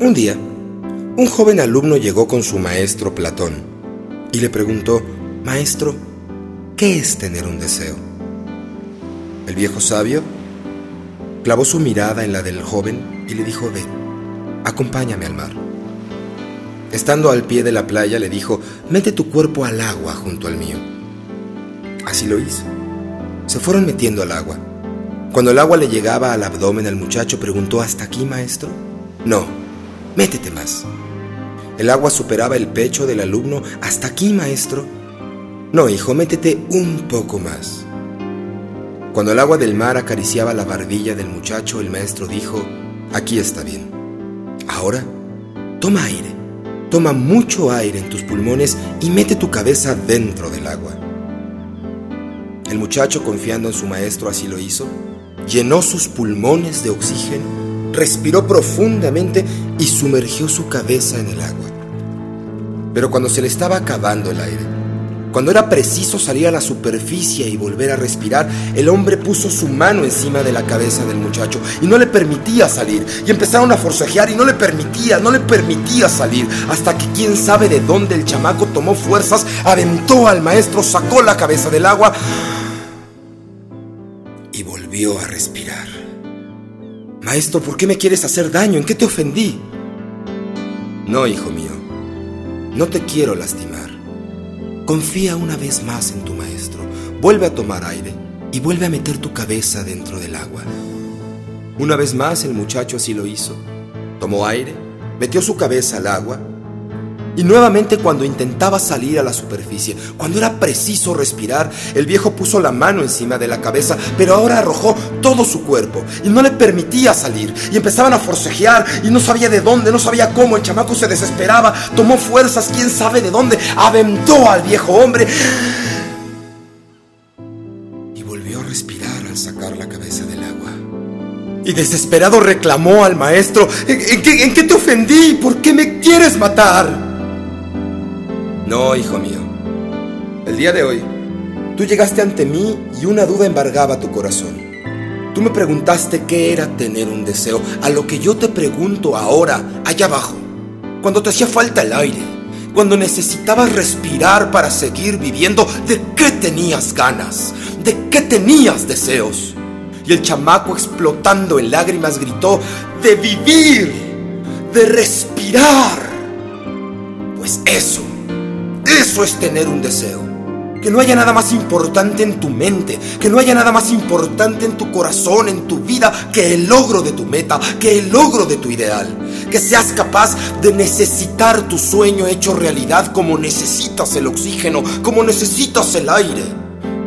Un día, un joven alumno llegó con su maestro Platón y le preguntó, Maestro, ¿qué es tener un deseo? El viejo sabio clavó su mirada en la del joven y le dijo, ven, acompáñame al mar. Estando al pie de la playa le dijo, mete tu cuerpo al agua junto al mío. Así lo hizo. Se fueron metiendo al agua. Cuando el agua le llegaba al abdomen al muchacho, preguntó, ¿hasta aquí, maestro? No, métete más. El agua superaba el pecho del alumno, ¿hasta aquí, maestro? No, hijo, métete un poco más. Cuando el agua del mar acariciaba la barbilla del muchacho, el maestro dijo, aquí está bien. Ahora, toma aire, toma mucho aire en tus pulmones y mete tu cabeza dentro del agua. El muchacho, confiando en su maestro, así lo hizo llenó sus pulmones de oxígeno, respiró profundamente y sumergió su cabeza en el agua. Pero cuando se le estaba acabando el aire, cuando era preciso salir a la superficie y volver a respirar, el hombre puso su mano encima de la cabeza del muchacho y no le permitía salir. Y empezaron a forcejear y no le permitía, no le permitía salir. Hasta que quién sabe de dónde el chamaco tomó fuerzas, aventó al maestro, sacó la cabeza del agua y volvió a respirar. Maestro, ¿por qué me quieres hacer daño? ¿En qué te ofendí? No, hijo mío, no te quiero lastimar. Confía una vez más en tu maestro. Vuelve a tomar aire y vuelve a meter tu cabeza dentro del agua. Una vez más el muchacho así lo hizo. Tomó aire, metió su cabeza al agua y nuevamente cuando intentaba salir a la superficie, cuando era preciso respirar, el viejo puso la mano encima de la cabeza, pero ahora arrojó todo su cuerpo y no le permitía salir. Y empezaban a forcejear y no sabía de dónde, no sabía cómo. El chamaco se desesperaba, tomó fuerzas, quién sabe de dónde, aventó al viejo hombre y volvió a respirar al sacar la cabeza del agua. Y desesperado reclamó al maestro, ¿en, qué, en qué te ofendí? ¿Por qué me quieres matar? No, hijo mío. El día de hoy, tú llegaste ante mí y una duda embargaba tu corazón. Tú me preguntaste qué era tener un deseo, a lo que yo te pregunto ahora, allá abajo, cuando te hacía falta el aire, cuando necesitabas respirar para seguir viviendo, ¿de qué tenías ganas? ¿De qué tenías deseos? Y el chamaco explotando en lágrimas gritó, de vivir, de respirar. Pues eso eso es tener un deseo. Que no haya nada más importante en tu mente, que no haya nada más importante en tu corazón, en tu vida, que el logro de tu meta, que el logro de tu ideal. Que seas capaz de necesitar tu sueño hecho realidad como necesitas el oxígeno, como necesitas el aire.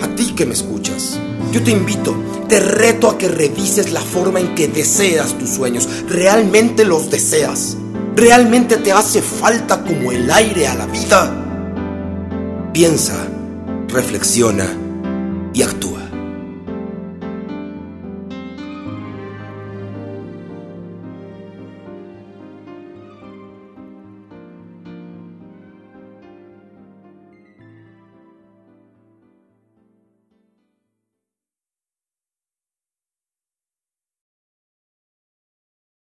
A ti que me escuchas, yo te invito, te reto a que revises la forma en que deseas tus sueños. ¿Realmente los deseas? ¿Realmente te hace falta como el aire a la vida? Piensa, reflexiona.